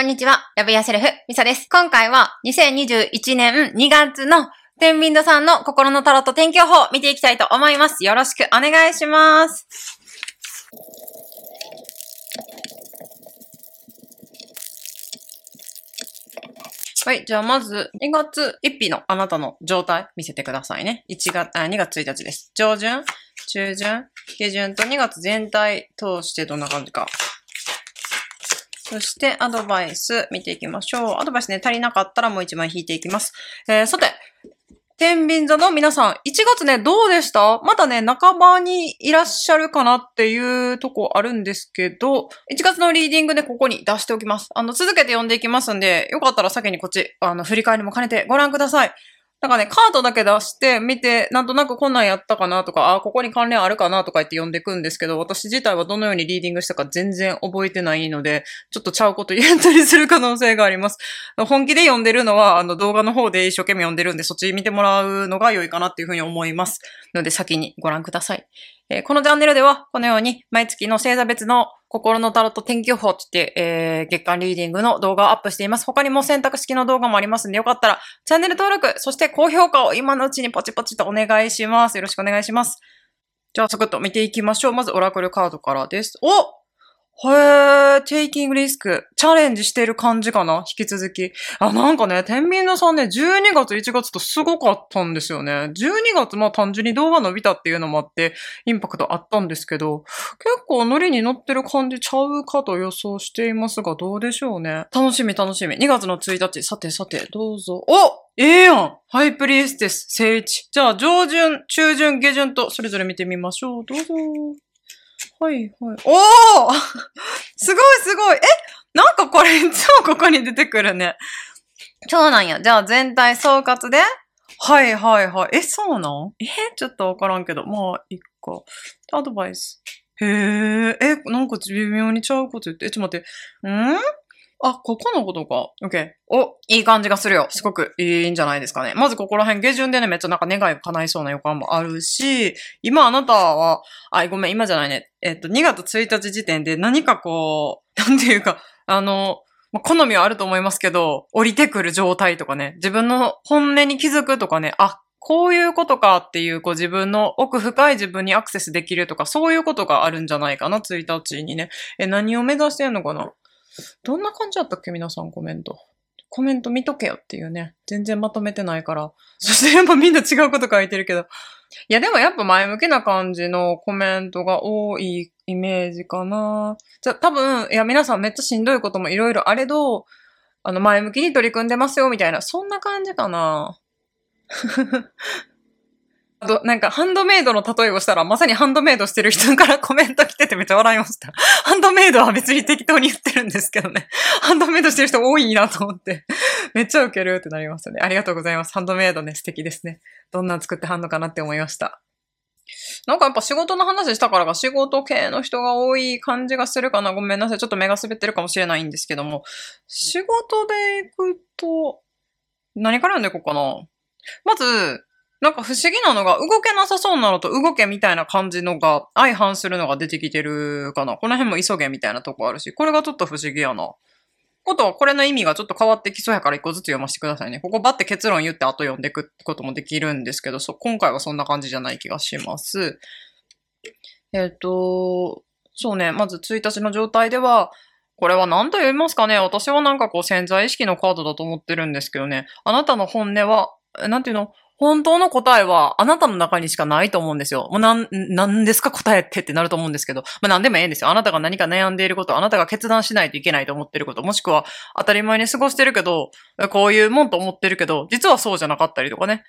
こんにちは。ラブヤセルフ、ミサです。今回は2021年2月の天秤座さんの心のタロット天気予報を見ていきたいと思います。よろしくお願いします。はい。じゃあ、まず、2月1日のあなたの状態見せてくださいね。1月、あ、2月1日です。上旬、中旬、下旬と2月全体通してどんな感じか。そして、アドバイス見ていきましょう。アドバイスね、足りなかったらもう一枚引いていきます。えー、さて、天秤座の皆さん、1月ね、どうでした？まだね、半ばにいらっしゃるかなっていうとこあるんですけど、1月のリーディングでここに出しておきます。あの、続けて読んでいきますんで、よかったら先にこっち、あの、振り返りも兼ねてご覧ください。なんかね、カードだけ出して見て、なんとなくこんなんやったかなとか、あ、ここに関連あるかなとか言って読んでいくんですけど、私自体はどのようにリーディングしたか全然覚えてないので、ちょっとちゃうこと言ったりする可能性があります。本気で読んでるのは、あの動画の方で一生懸命読んでるんで、そっち見てもらうのが良いかなっていうふうに思います。ので先にご覧ください。えーこのチャンネルでは、このように毎月の星座別の心のタロット天気予報って、えー月間リーディングの動画をアップしています。他にも選択式の動画もありますんで、よかったらチャンネル登録、そして高評価を今のうちにポチポチとお願いします。よろしくお願いします。じゃあ、サクッと見ていきましょう。まず、オラクルカードからです。おへー、テイキングリスク。チャレンジしてる感じかな？引き続き。あ、なんかね、天秤座さんね、12月、1月とすごかったんですよね。12月、まあ単純に動画伸びたっていうのもあって、インパクトあったんですけど、結構ノリに乗ってる感じちゃうかと予想していますが、どうでしょうね。楽しみ楽しみ。2月の1日、さてさて、どうぞ。おええやんハイプリエステス、聖一。じゃあ、上旬、中旬、下旬と、それぞれ見てみましょう。どうぞ。はい、はい。おお すごいすごいえ？なんかこれ いつもここに出てくるね。そうなんや。じゃあ全体総括で？はいはいはい。え、そうなん？え？ちょっとわからんけど。まあ、いっか。アドバイス。へえ、え、なんか微妙にちゃうこと言って。え、ちょっと待って。ん？あ、ここのことか。オッケー。お、いい感じがするよ。すごくいいんじゃないですかね。まずここら辺、下旬でね、めっちゃなんか願いが叶いそうな予感もあるし、今あなたは、あ、ごめん、今じゃないね。えっと、2月1日時点で何かこう、なんていうか、あの、ま好みはあると思いますけど、降りてくる状態とかね、自分の本音に気づくとかね、あ、こういうことかっていう、こう自分の奥深い自分にアクセスできるとか、そういうことがあるんじゃないかな、1日にね。え、何を目指してんのかな？どんな感じだったっけ？皆さんコメント。コメント見とけよっていうね。全然まとめてないから。そしてやっぱみんな違うこと書いてるけど。いやでもやっぱ前向きな感じのコメントが多いイメージかな。じゃ多分、いや皆さんめっちゃしんどいこともいろいろあれど、あの前向きに取り組んでますよみたいな、そんな感じかな。あと、なんか、ハンドメイドの例えをしたら、まさにハンドメイドしてる人から コメント来ててめっちゃ笑いました。ハンドメイドは別に適当に言ってるんですけどね。ハンドメイドしてる人多いなと思って。めっちゃウケるってなりましたね。ありがとうございます。ハンドメイドね、素敵ですね。どんなん作ってはんのかなって思いました。なんかやっぱ仕事の話したからか仕事系の人が多い感じがするかな。ごめんなさい。ちょっと目が滑ってるかもしれないんですけども。仕事で行くと、何から読んでいこうかな。まず、なんか不思議なのが、動けなさそうなのと動けみたいな感じのが相反するのが出てきてるかな。この辺も急げみたいなとこあるし、これがちょっと不思議やな。ことは、これの意味がちょっと変わってきそうやから一個ずつ読ませてくださいね。ここバって結論言って後読んでいくってこともできるんですけど、そ今回はそんな感じじゃない気がします。えっ、と、そうね、まず1日の状態では、これは何と言いますかね私はなんかこう潜在意識のカードだと思ってるんですけどね。あなたの本音は、なんていうの？本当の答えはあなたの中にしかないと思うんですよ。もうなん、なんですか答えってってなると思うんですけど。まあ何でもええんですよ。あなたが何か悩んでいること、あなたが決断しないといけないと思ってること、もしくは当たり前に過ごしてるけど、こういうもんと思ってるけど、実はそうじゃなかったりとかね。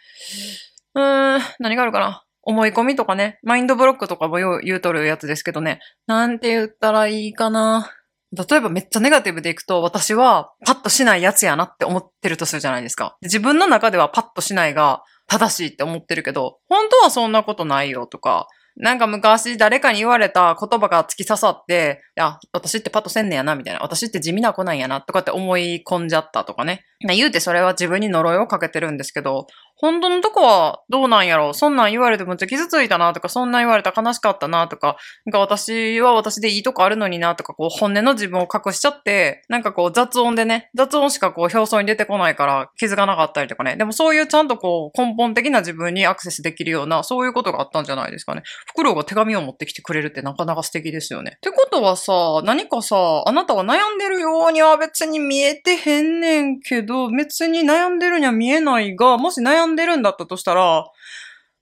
うーん、何があるかな？思い込みとかね、マインドブロックとかも言うとるやつですけどね。なんて言ったらいいかな。例えばめっちゃネガティブでいくと、私はパッとしないやつやなって思ってるとするじゃないですか。自分の中ではパッとしないが正しいって思ってるけど、本当はそんなことないよとか、なんか昔誰かに言われた言葉が突き刺さって、いや、私ってパッとせんねやな、みたいな。私って地味な子なんやな、とかって思い込んじゃったとかね。言うてそれは自分に呪いをかけてるんですけど、本当のとこはどうなんやろ？そんなん言われてめっちゃ傷ついたなとか、そんなん言われたら悲しかったなとか、なんか私は私でいいとこあるのになとか、こう本音の自分を隠しちゃって、なんかこう雑音でね、雑音しかこう表層に出てこないから気づかなかったりとかね。でもそういうちゃんとこう根本的な自分にアクセスできるような、そういうことがあったんじゃないですかね。フクロウが手紙を持ってきてくれるってなかなか素敵ですよね。ってことはさ、何かさ、あなたは悩んでるようには別に見えてへんねんけど、別に悩んでるには見えないが、もし悩んんでるんだったとしたら、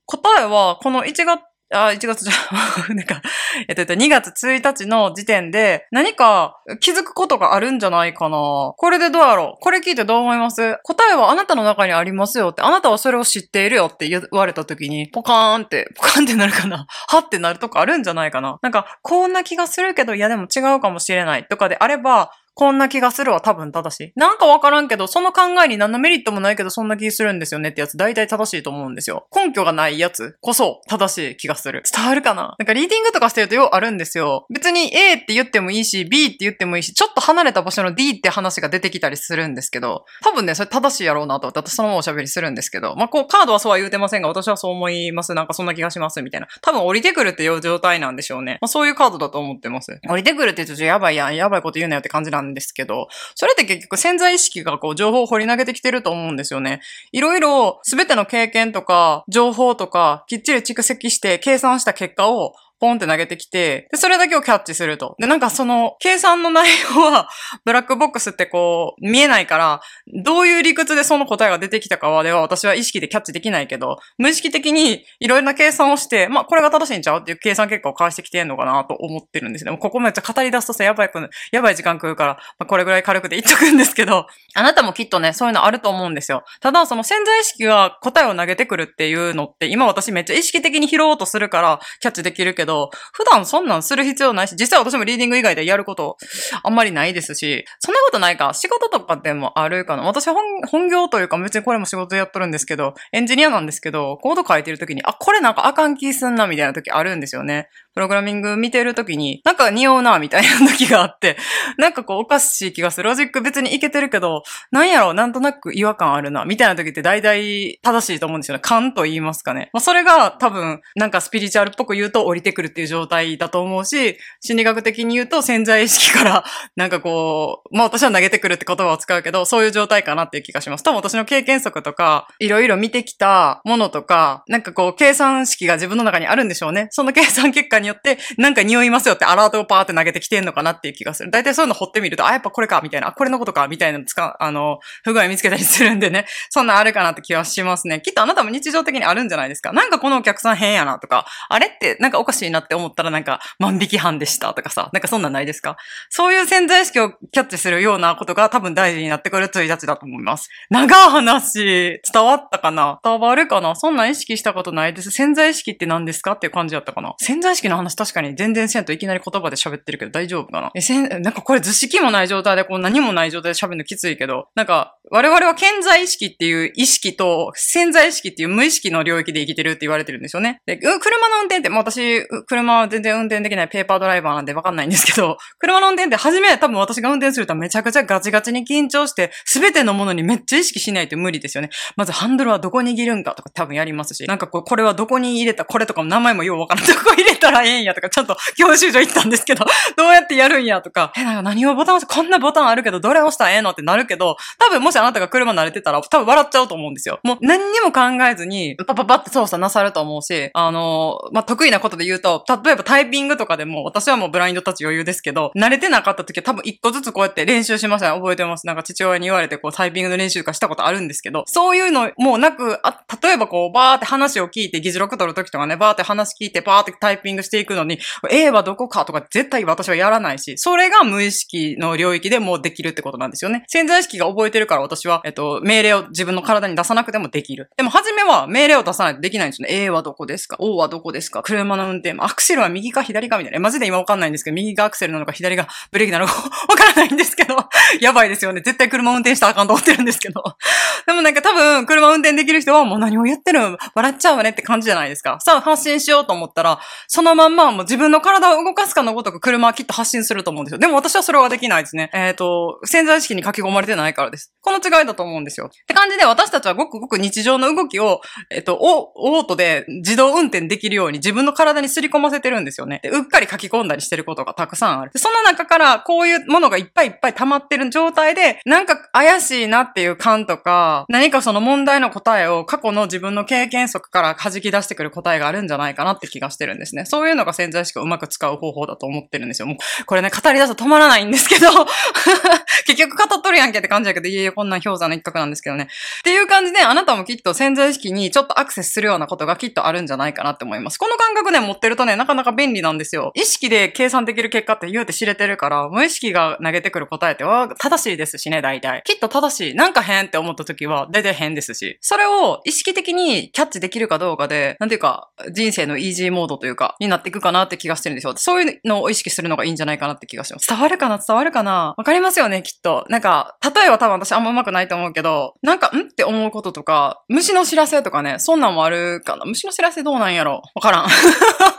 答えは、この1月あ、1月じゃ、なんか、えっと、2月1日の時点で何か気づくことがあるんじゃないかな。これでどうやろう？これ聞いてどう思います？答えはあなたの中にありますよって、あなたはそれを知っているよって言われた時に、ポカーンって、ポカーンってなるかな？はってなるとこあるんじゃないかな？なんか、こんな気がするけど、いやでも違うかもしれないとかであれば、こんな気がするは多分正しい。なんかわからんけど、その考えに何のメリットもないけど、そんな気するんですよねってやつ、大体正しいと思うんですよ。根拠がないやつこそ正しい気がする。伝わるかな？なんかリーディングとかしてるとようあるんですよ。別に A って言ってもいいし、B って言ってもいいし、ちょっと離れた場所の D って話が出てきたりするんですけど、多分ね、それ正しいやろうなと私そのままおしゃべりするんですけど、まあ、こう、カードはそうは言うてませんが、私はそう思います。なんかそんな気がします、みたいな。多分降りてくるっていう状態なんでしょうね。まあ、そういうカードだと思ってます。降りてくるって言うとやばいやん、やばいこと言うなよって感じなんんですけど、それって結局潜在意識がこう情報を掘り投げてきてると思うんですよね。いろいろ全ての経験とか情報とかきっちり蓄積して計算した結果をポンって投げてきて、で、それだけをキャッチすると。で、なんかその、計算の内容は、ブラックボックスってこう、見えないから、どういう理屈でその答えが出てきたかは、では私は意識でキャッチできないけど、無意識的にいろいろな計算をして、まあ、これが正しいんちゃうっていう計算結果を返してきてんのかなと思ってるんですね。もうここめっちゃ語り出すとさ、やばい、やばい時間食うから、まあ、これぐらい軽くで言っとくんですけど、あなたもきっとね、そういうのあると思うんですよ。ただ、その潜在意識が答えを投げてくるっていうのって、今私めっちゃ意識的に拾おうとするから、キャッチできるけど、普段そんなんする必要ないし、実際私もリーディング以外でやることあんまりないですし、そんなことないか、仕事とかでもあるかな。私本本業というか別にこれも仕事やっとるんですけど、エンジニアなんですけど、コード書いてる時に、あ、これなんかあかん気すんなみたいな時あるんですよね。プログラミング見てる時に、なんか匂うなみたいな時があって、なんかこうおかしい気がする。ロジック別にいけてるけど、なんやろ、なんとなく違和感あるな、みたいな時って大体正しいと思うんですよね。勘と言いますかね。まあそれが多分、なんかスピリチュアルっぽく言うと降りてくるっていう状態だと思うし、心理学的に言うと潜在意識から、なんかこう、まあ私は投げてくるって言葉を使うけど、そういう状態かなっていう気がします。多分私の経験則とか、いろいろ見てきたものとか、なんかこう、計算式が自分の中にあるんでしょうね。その計算結果によって、なんか匂いますよってアラートをパーって投げてきてんのかなっていう気がする。大体そういうの掘ってみると、あ、やっぱこれか、みたいな、あ、これのことか、みたいなの使う、あの、不具合見つけたりするんでね。そんなあるかなって気はしますね。きっとあなたも日常的にあるんじゃないですか。なんかこのお客さん変やなとか、あれってなんかおかしいなって思ったらなんか万引き犯でしたとかさ、なんかそんなんないですかそういう潜在意識をキャッチするようなことが多分大事になってくる1日だと思います。長い話、伝わったかな伝わるかなそんな意識したことないです。潜在意識って何ですかっていう感じだったかな潜在意識の話確かに全然せんといきなり言葉で喋ってるけど大丈夫かな？え、せん、なんかこれ図式もない状態でこう何もない状態で喋るのきついけど、なんか我々は健在意識っていう意識と潜在意識っていう無意識の領域で生きてるって言われてるんですよね。で、車の運転って、もう私、車は全然運転できないペーパードライバーなんでわかんないんですけど、車の運転って初め多分私が運転するとめちゃくちゃガチガチに緊張して、すべてのものにめっちゃ意識しないと無理ですよね。まずハンドルはどこ握るんかとか多分やりますし、なんかこ、これはどこに入れた、これとかも名前もようわからん。どこ入れたらええんやとか、ちゃんと教習所行ったんですけど、どうやってやるんやとか、え、なんか何をボタン押すこんなボタンあるけど、どれ押したらええのってなるけど、多分もしあなたが車慣れてたら、多分笑っちゃうと思うんですよ。もう何にも考えずに、パパパって操作なさると思うし、あの、まあ、得意なことで言うと、例えばタイピングとかでも、私はもうブラインドタッチ余裕ですけど、慣れてなかった時は多分一個ずつこうやって練習しましたね。覚えてます？なんか父親に言われてこうタイピングの練習とかしたことあるんですけど、そういうのもうなく、あ、例えばこうバーって話を聞いて、議事録取る時とかね、バーって話聞いて、バーってタイピングしていくのに、A はどこかとか絶対私はやらないし、それが無意識の領域でもうできるってことなんですよね。潜在意識が覚えてるから私は、えっと、命令を自分の体に出さなくてもできる。でも初めは命令を出さないとできないんですよね。A はどこですか ?O はどこですか？車の運転も、アクセルは右か左かみたいな。マジで今わかんないんですけど、右がアクセルなのか左がブレーキなのか わからないんですけど、やばいですよね。絶対車運転したらあかんと思ってるんですけど。でもなんか多分、車運転できる人はもう何を言ってる笑っちゃうわねって感じじゃないですか。さあ発信しようと思ったら、そのまんまもう自分の体を動かすかのごとく車はきっと発信すると思うんですよ。でも私はそれはできないですね。えっ、ー、と、潜在意識に書き込まれてないからです。この違いだと思うんですよ。って感じで私たちはごくごく日常の動きを、えっと、オオートで自動運転できるように自分の体にすり込ませてるんですよね。で、うっかり書き込んだりしてることがたくさんある。その中からこういうものがいっぱいいっぱい溜まってる状態で、なんか怪しいなっていう感とか、何かその問題の答えを過去の自分の経験則から弾き出してくる答えがあるんじゃないかなって気がしてるんですね。そういうのが潜在意識をうまく使う方法だと思ってるんですよ。もう、これね、語り出すと止まらないんですけど、結局語っとるやんけって感じだけど、いえいえ、こんな氷山の一角なんですけどね。っていう感じで、あなたもきっと潜在意識にちょっとアクセスするようなことがきっとあるんじゃないかなって思います。この感覚ね、持ってるとね、なかなか便利なんですよ。意識で計算できる結果って言うて知れてるから、無意識が投げてくる答えっては正しいですしね、大体。きっと正しい。なんか変って思った時は、大体変ですし。それを意識的にキャッチできるかどうかで、なんていうか、人生のイージーモードというか、になっていくかなって気がしてるんですよ。そういうのを意識するのがいいんじゃないかなって気がします。伝わるかな？伝わるかな？わかりますよね、きっと。なんか、例えば多分私あんま上手くないと思うけど、なんか、んって思うこととか、虫の知らせとかね、そんなんもあるかな。虫の知らせどうなんやろ？わからん。わ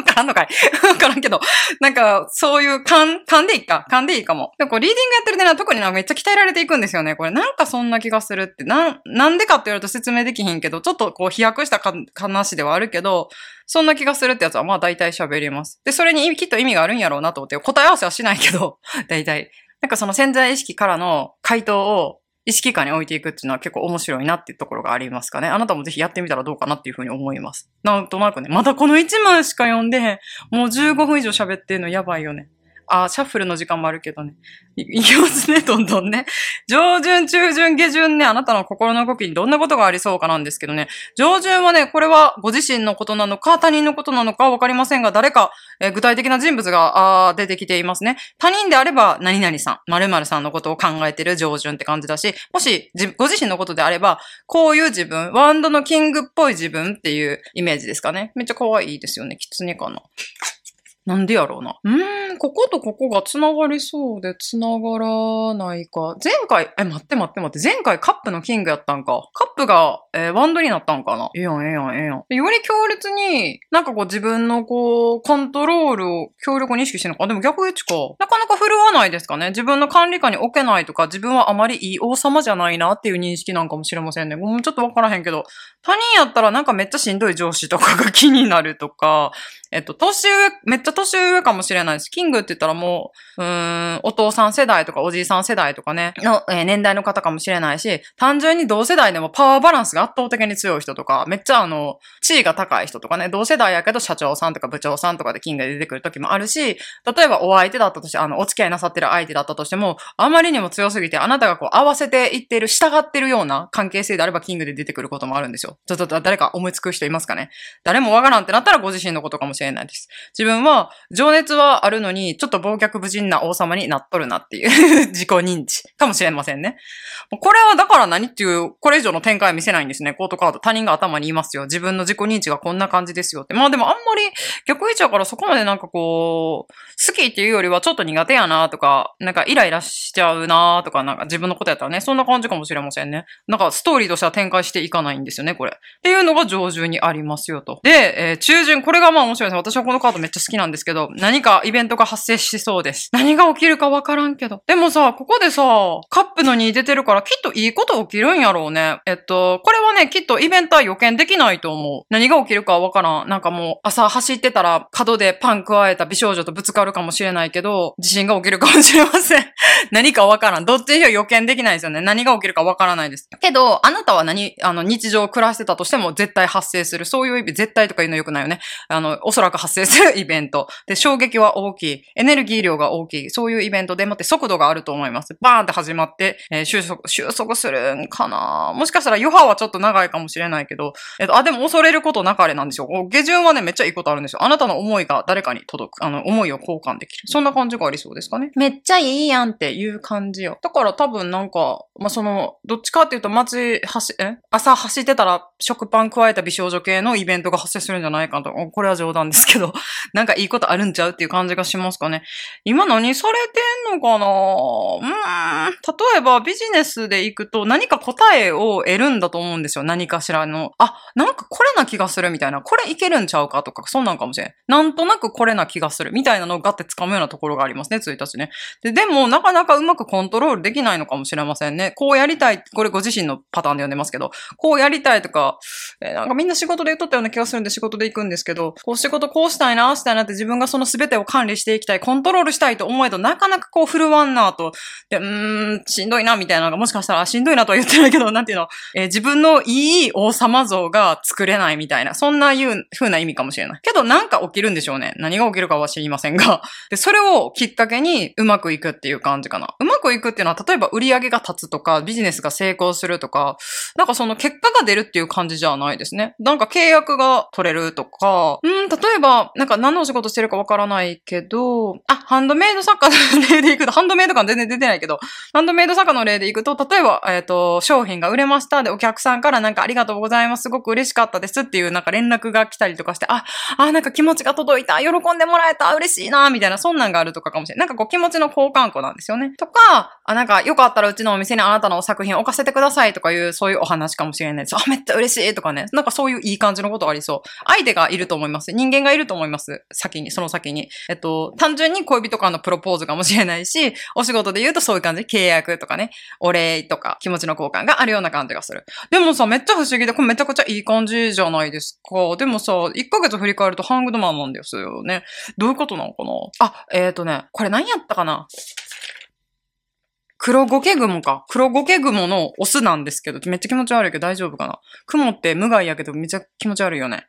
からんのかい？わからんけど、なんか、そういう勘、勘でいいか勘でいいかも。でもこう、リーディングやってるでな、特になんかめっちゃ鍛えられていくんですよね。これ、なんかそんな気がするって。な、なんでかって言われると説明できひんけど、ちょっとこう、飛躍した話ではあるけど、そんな気がするってやつはまあ大体喋ります。で、それにきっと意味があるんやろうなと思って、答え合わせはしないけど、大体。なんかその潜在意識からの回答を意識下に置いていくっていうのは結構面白いなっていうところがありますかね。あなたもぜひやってみたらどうかなっていうふうに思います。なんとなくね、またこの1枚しか読んで、もう15分以上喋ってんのやばいよね。あ、シャッフルの時間もあるけどね。い いきますね、どんどんね。上旬、中旬、下旬ね、あなたの心の動きにどんなことがありそうかなんですけどね。上旬はね、これはご自身のことなのか、他人のことなのかわかりませんが、誰か、えー、具体的な人物があ出てきていますね。他人であれば、何々さん、〇〇さんのことを考えてる上旬って感じだし、もし、ご自身のことであれば、こういう自分、ワンドのキングっぽい自分っていうイメージですかね。めっちゃ可愛いですよね。キツネかな。なんでやろうな。うーん、こことここが繋がりそうで繋がらないか。前回、え、待って待って待って。前回カップのキングやったんか。カップが、えー、ワンドになったんかな。ええやん、ええやん、ええやん。より強烈に、なんかこう自分のこう、コントロールを強力に意識してるのか。でも逆位置か。なかなか振るわないですかね。自分の管理下に置けないとか、自分はあまりいい王様じゃないなっていう認識なんかもしれませんね。もうちょっとわからへんけど、他人やったらなんかめっちゃしんどい上司とかが気になるとか、えっと、年上、めっちゃ年上かもしれないです。キングって言ったらもう、うん、お父さん世代とかおじいさん世代とかね、の、えー、年代の方かもしれないし、単純に同世代でもパワーバランスが圧倒的に強い人とか、めっちゃあの、地位が高い人とかね、同世代やけど社長さんとか部長さんとかでキングで出てくる時もあるし、例えばお相手だったとして、あの、お付き合いなさってる相手だったとしても、あまりにも強すぎて、あなたがこう合わせていってる、従ってるような関係性であればキングで出てくることもあるんですよ。ちょっと誰か思いつく人いますかね？誰もわからんってなったらご自身のことかもしれないです。自分は情熱はあるのに、ちょっと忘却無人な王様になっとるなっていう 自己認知かもしれませんね。これはだから何っていう、これ以上の展開は見せないんですね。コートカード。他人が頭にいますよ。自分の自己認知がこんな感じですよって。まあでもあんまり逆位置だからそこまでなんかこう、好きっていうよりはちょっと苦手やなとか、なんかイライラしちゃうなとか、なんか自分のことやったらね、そんな感じかもしれませんね。なんかストーリーとしては展開していかないんですよね、これ。っていうのが上旬にありますよと。で、えー、中旬、これがまあ面白いです。私はこのカードめっちゃ好きなんでですけど、何かイベントが発生しそうです。何が起きるかわからんけど。でもさ、ここでさ、カップの2出てるからきっといいこと起きるんやろうね。えっと、これはね、きっとイベントは予見できないと思う。何が起きるかわからん。なんかもう、朝走ってたら角でパン加えた美少女とぶつかるかもしれないけど、地震が起きるかもしれません。何かわからん。どっちにしろ予見できないですよね。何が起きるかわからないです。けど、あなたは何、あの、日常を暮らしてたとしても絶対発生する。そういう意味、絶対とか言うの良くないよね。あの、おそらく発生するイベント。で、衝撃は大きい。エネルギー量が大きい。そういうイベントでもって速度があると思います。バーンって始まって、えー、収束、収束するんかなもしかしたら余波はちょっと長いかもしれないけど、えっと、あ、でも恐れることなかれなんですよ。下旬はね、めっちゃいいことあるんですよ。あなたの思いが誰かに届く。あの、思いを交換できる。そんな感じがありそうですかね。めっちゃいいやんっていう感じよ。だから多分なんか、まあ、その、どっちかっていうと街、走、え？朝走ってたら食パン加えた美少女系のイベントが発生するんじゃないかと。これは冗談ですけど、なんかいいことあるんちゃうっていう感じがしますかね。今何されてんのかな？うん。例えばビジネスで行くと何か答えを得るんだと思うんですよ。何かしらの。あ、なんかこれな気がするみたいな。これいけるんちゃうかとか、そんなんかもしれん。なんとなくこれな気がするみたいなのをガッて掴むようなところがありますね、1日ね。で、でもなかなかうまくコントロールできないのかもしれませんね。こうやりたい。これご自身のパターンで読んでますけど、こうやりたいとか、えーなんかみんな仕事で言っとったような気がするんで仕事で行くんですけど、こう仕事こうしたいな、したいなって自分がその全てを管理していきたい、コントロールしたいと思えど、なかなかこう振るわんなと、で、うーん、しんどいな、みたいなのがもしかしたらしんどいなとは言ってないけど、なんていうの、えー自分のいい王様像が作れないみたいな、そんないう風な意味かもしれない。けどなんか起きるんでしょうね。何が起きるかは知りませんが。で、それをきっかけにうまくいくっていう感じかな。うまくいくっていうのは、例えば売り上げが立つとか、ビジネスが成功するとか、なんかその結果が出るっていう感じじゃないですね。なんか契約が取れるとか、うん、例えば、なんか何のお仕事してるかわからないけど、あ、ハンドメイド作家の例でいくと、ハンドメイド感全然出てないけど、ハンドメイド作家の例でいくと、例えば、えっ、と、商品が売れましたで、お客さんからなんかありがとうございます、すごく嬉しかったですっていうなんか連絡が来たりとかして、あ、あ、なんか気持ちが届いた、喜んでもらえた、嬉しいな、みたいな、そんなんがあるとかかもしれない。なんかこう気持ちの交換庫なんですよね。とか、あ、なんかよかったらうちのお店にあなたの作品置かせてくださいとかいう、そういうお話かもしれないです。あ、めっちゃ嬉しいとかね。なんかそういういい感じのことありそう。相手がいると思います。人間がいると思います。先に、にその先に。えっと、単純に恋人からのプロポーズかもしれないし、お仕事で言うとそういう感じ。契約とかね、お礼とか、気持ちの交換があるような感じがする。でもさ、めっちゃ不思議で、これめちゃくちゃいい感じじゃないですか。でもさ、1ヶ月振り返るとハングドマンなんですよね。どういうことなのかな？あ、えっ、ー、とね、これ何やったかな？黒ゴケグモか。黒ゴケグモのオスなんですけど、めっちゃ気持ち悪いけど大丈夫かな？クモって無害やけどめっちゃ気持ち悪いよね。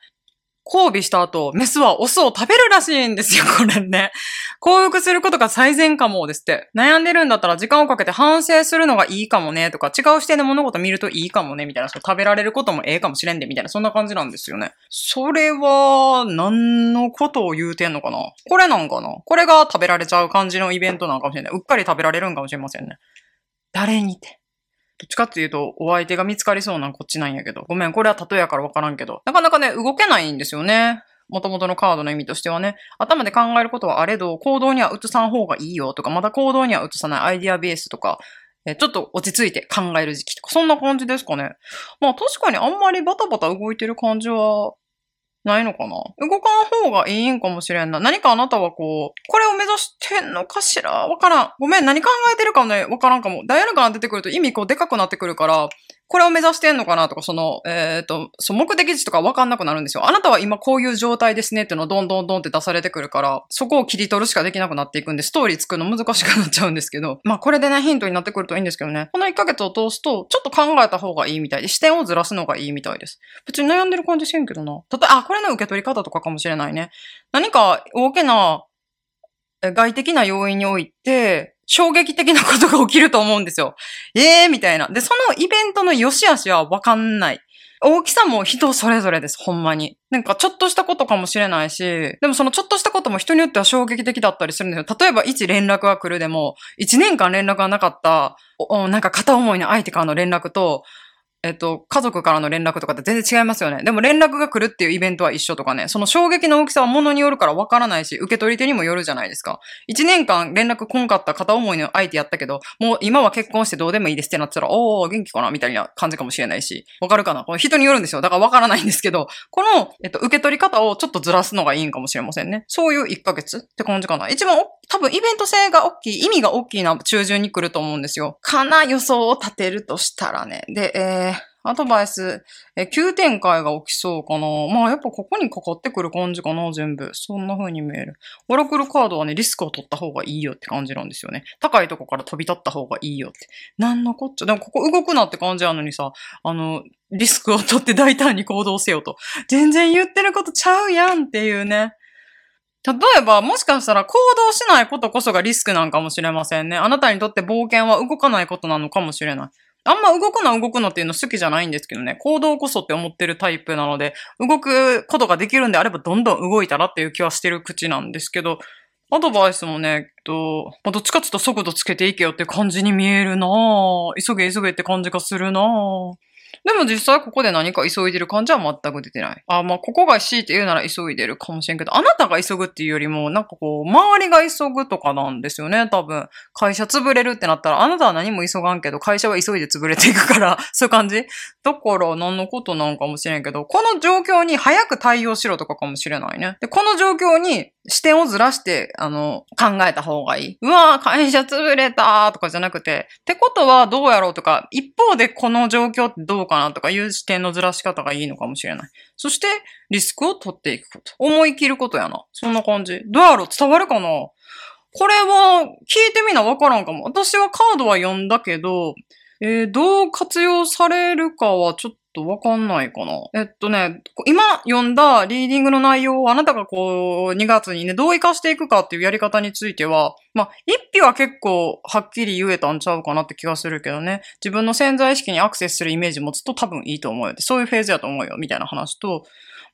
交尾した後、メスはオスを食べるらしいんですよ、これね。幸福することが最善かもですって。悩んでるんだったら時間をかけて反省するのがいいかもね、とか、違う視点で物事見るといいかもね、みたいな、そう食べられることもええかもしれんで、みたいな、そんな感じなんですよね。それは、何のことを言うてんのかな？これなんかな？これが食べられちゃう感じのイベントなのかもしれない。うっかり食べられるんかもしれませんね。誰にてどっちかっていうと、お相手が見つかりそうなんこっちなんやけど。ごめん、これは例えやからわからんけど。なかなかね、動けないんですよね。元々のカードの意味としてはね。頭で考えることはあれど、行動には移さん方がいいよとか、また行動には移さないアイディアベースとか、えちょっと落ち着いて考える時期とか、そんな感じですかね。まあ確かにあんまりバタバタ動いてる感じはないのかな？動かん方がいいんかもしれんな。何かあなたはこう、これを目指してんのかしら？わからん。ごめん、何考えてるかね、わからんかも。ダイヤルが出てくると意味こうでかくなってくるから、これを目指してんのかなとか、その、えっ、と、その目的地とかわかんなくなるんですよ。あなたは今こういう状態ですねっていうのをどんどんどんって出されてくるから、そこを切り取るしかできなくなっていくんで、ストーリー作るの難しくなっちゃうんですけど、まあこれでね、ヒントになってくるといいんですけどね。この1ヶ月を通すと、ちょっと考えた方がいいみたいで、視点をずらすのがいいみたいです。別に悩んでる感じせんけどな。たとあ、これの受け取り方とかかもしれないね。何か大きな外的な要因において、衝撃的なことが起きると思うんですよ。ええー、みたいな。で、そのイベントの良し悪しはわかんない。大きさも人それぞれです、ほんまに。なんかちょっとしたことかもしれないし、でもそのちょっとしたことも人によっては衝撃的だったりするんですよ。例えば1連絡が来るでも、1年間連絡がなかった、おなんか片思いの相手からの連絡と、えっと、家族からの連絡とかって全然違いますよね。でも連絡が来るっていうイベントは一緒とかね、その衝撃の大きさは物によるからわからないし、受け取り手にもよるじゃないですか。一年間連絡来んかった片思いの相手やったけど、もう今は結婚してどうでもいいですってなったら、おー、元気かなみたいな感じかもしれないし、わかるかな？この人によるんですよ。だからわからないんですけど、この、えっと、受け取り方をちょっとずらすのがいいんかもしれませんね。そういう1ヶ月って感じかな。一番多分イベント性が大きい、意味が大きいな中旬に来ると思うんですよ。かな予想を立てるとしたらね。で、えー、アドバイス、え、急展開が起きそうかな。まあやっぱここにかかってくる感じかな、全部。そんな風に見える。オラクルカードはね、リスクを取った方がいいよって感じなんですよね。高いとこから飛び立った方がいいよって。なんのこっちゃ。でもここ動くなって感じなのにさ、あの、リスクを取って大胆に行動せよと。全然言ってることちゃうやんっていうね。例えば、もしかしたら行動しないことこそがリスクなんかもしれませんね。あなたにとって冒険は動かないことなのかもしれない。あんま動くな動くなっていうの好きじゃないんですけどね。行動こそって思ってるタイプなので、動くことができるんであればどんどん動いたらっていう気はしてる口なんですけど、アドバイスもね、えっと、まあ、どっちかちょっと速度つけていけよって感じに見えるなぁ。急げ急げって感じがするなぁ。でも実際ここで何か急いでる感じは全く出てない。あ、まあ、ここが強いて言うなら急いでるかもしれんけど、あなたが急ぐっていうよりも、なんかこう、周りが急ぐとかなんですよね、多分。会社潰れるってなったら、あなたは何も急がんけど、会社は急いで潰れていくから、そういう感じだから何のことなんかもしれんけど、この状況に早く対応しろとかかもしれないね。で、この状況に視点をずらして、あの、考えた方がいい。うわー、会社潰れたとかじゃなくて、ってことはどうやろうとか、一方でこの状況ってどうかなとかいう視点のずらし方がいいのかもしれない。そして、リスクを取っていくこと。思い切ることやな。そんな感じ。どうやろう？伝わるかな？これは、聞いてみなわからんかも。私はカードは読んだけど、えーどう活用されるかはちょっととわかんないかな。えっとね、今読んだリーディングの内容をあなたがこう、2月にね、どう活かしていくかっていうやり方については、まあ、一匹は結構はっきり言えたんちゃうかなって気がするけどね。自分の潜在意識にアクセスするイメージ持つと多分いいと思うよ。そういうフェーズやと思うよ。みたいな話と、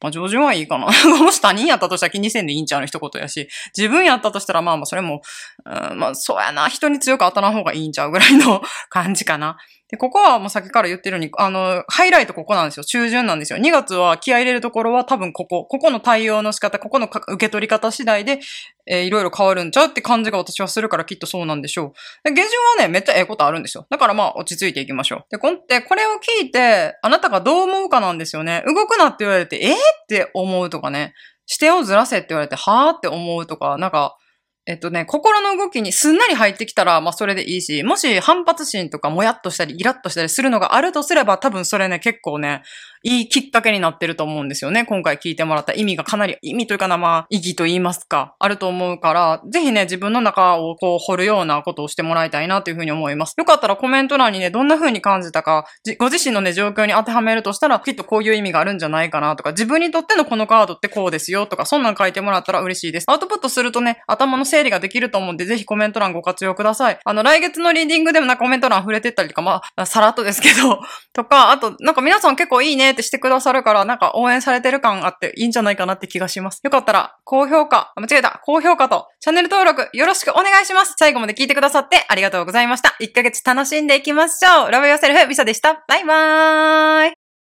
まあ、上旬はいいかな。もし他人やったとしたら気にせんでいいんちゃうの？一言やし、自分やったとしたらまあまあそれも、うん、まあそうやな、人に強く当たらん方がいいんちゃうぐらいの感じかな。で、ここはもう先から言ってるように、あの、ハイライトここなんですよ。中旬なんですよ。2月は気合入れるところは多分ここ、ここの対応の仕方、ここの受け取り方次第で、えーいろいろ変わるんちゃうって感じが私はするからきっとそうなんでしょう。で下旬はね、めっちゃええことあるんですよ。だからまあ落ち着いていきましょう。で、こんで、これを聞いて、あなたがどう思うかなんですよね。動くなって言われて、えー、って思うとかね。視点をずらせって言われて、はーって思うとか、なんか、えっとね、心の動きにすんなり入ってきたら、まあそれでいいし、もし反発心とかもやっとしたり、イラッとしたりするのがあるとすれば、多分それね、結構ね、いいきっかけになってると思うんですよね。今回聞いてもらった意味がかなり、意味というかな、まあ、意義と言いますか、あると思うから、ぜひね、自分の中をこう掘るようなことをしてもらいたいなというふうに思います。よかったらコメント欄にね、どんな風に感じたか、ご自身のね、状況に当てはめるとしたら、きっとこういう意味があるんじゃないかなとか、自分にとってのこのカードってこうですよとか、そんなん書いてもらったら嬉しいです。アウトプットするとね、頭の整理ができると思うんで、ぜひコメント欄ご活用ください。あの、来月のリーディングでもなコメント欄触れてったりとか、まあ、さらっとですけど、とか、あと、なんか皆さん結構いいねってしてくださるから、なんか応援されてる感あっていいんじゃないかなって気がします。よかったら、高評価、間違えた、高評価とチャンネル登録よろしくお願いします。最後まで聞いてくださってありがとうございました。1ヶ月楽しんでいきましょう。ラブヨセルフ、ミサでした。バイバーイ。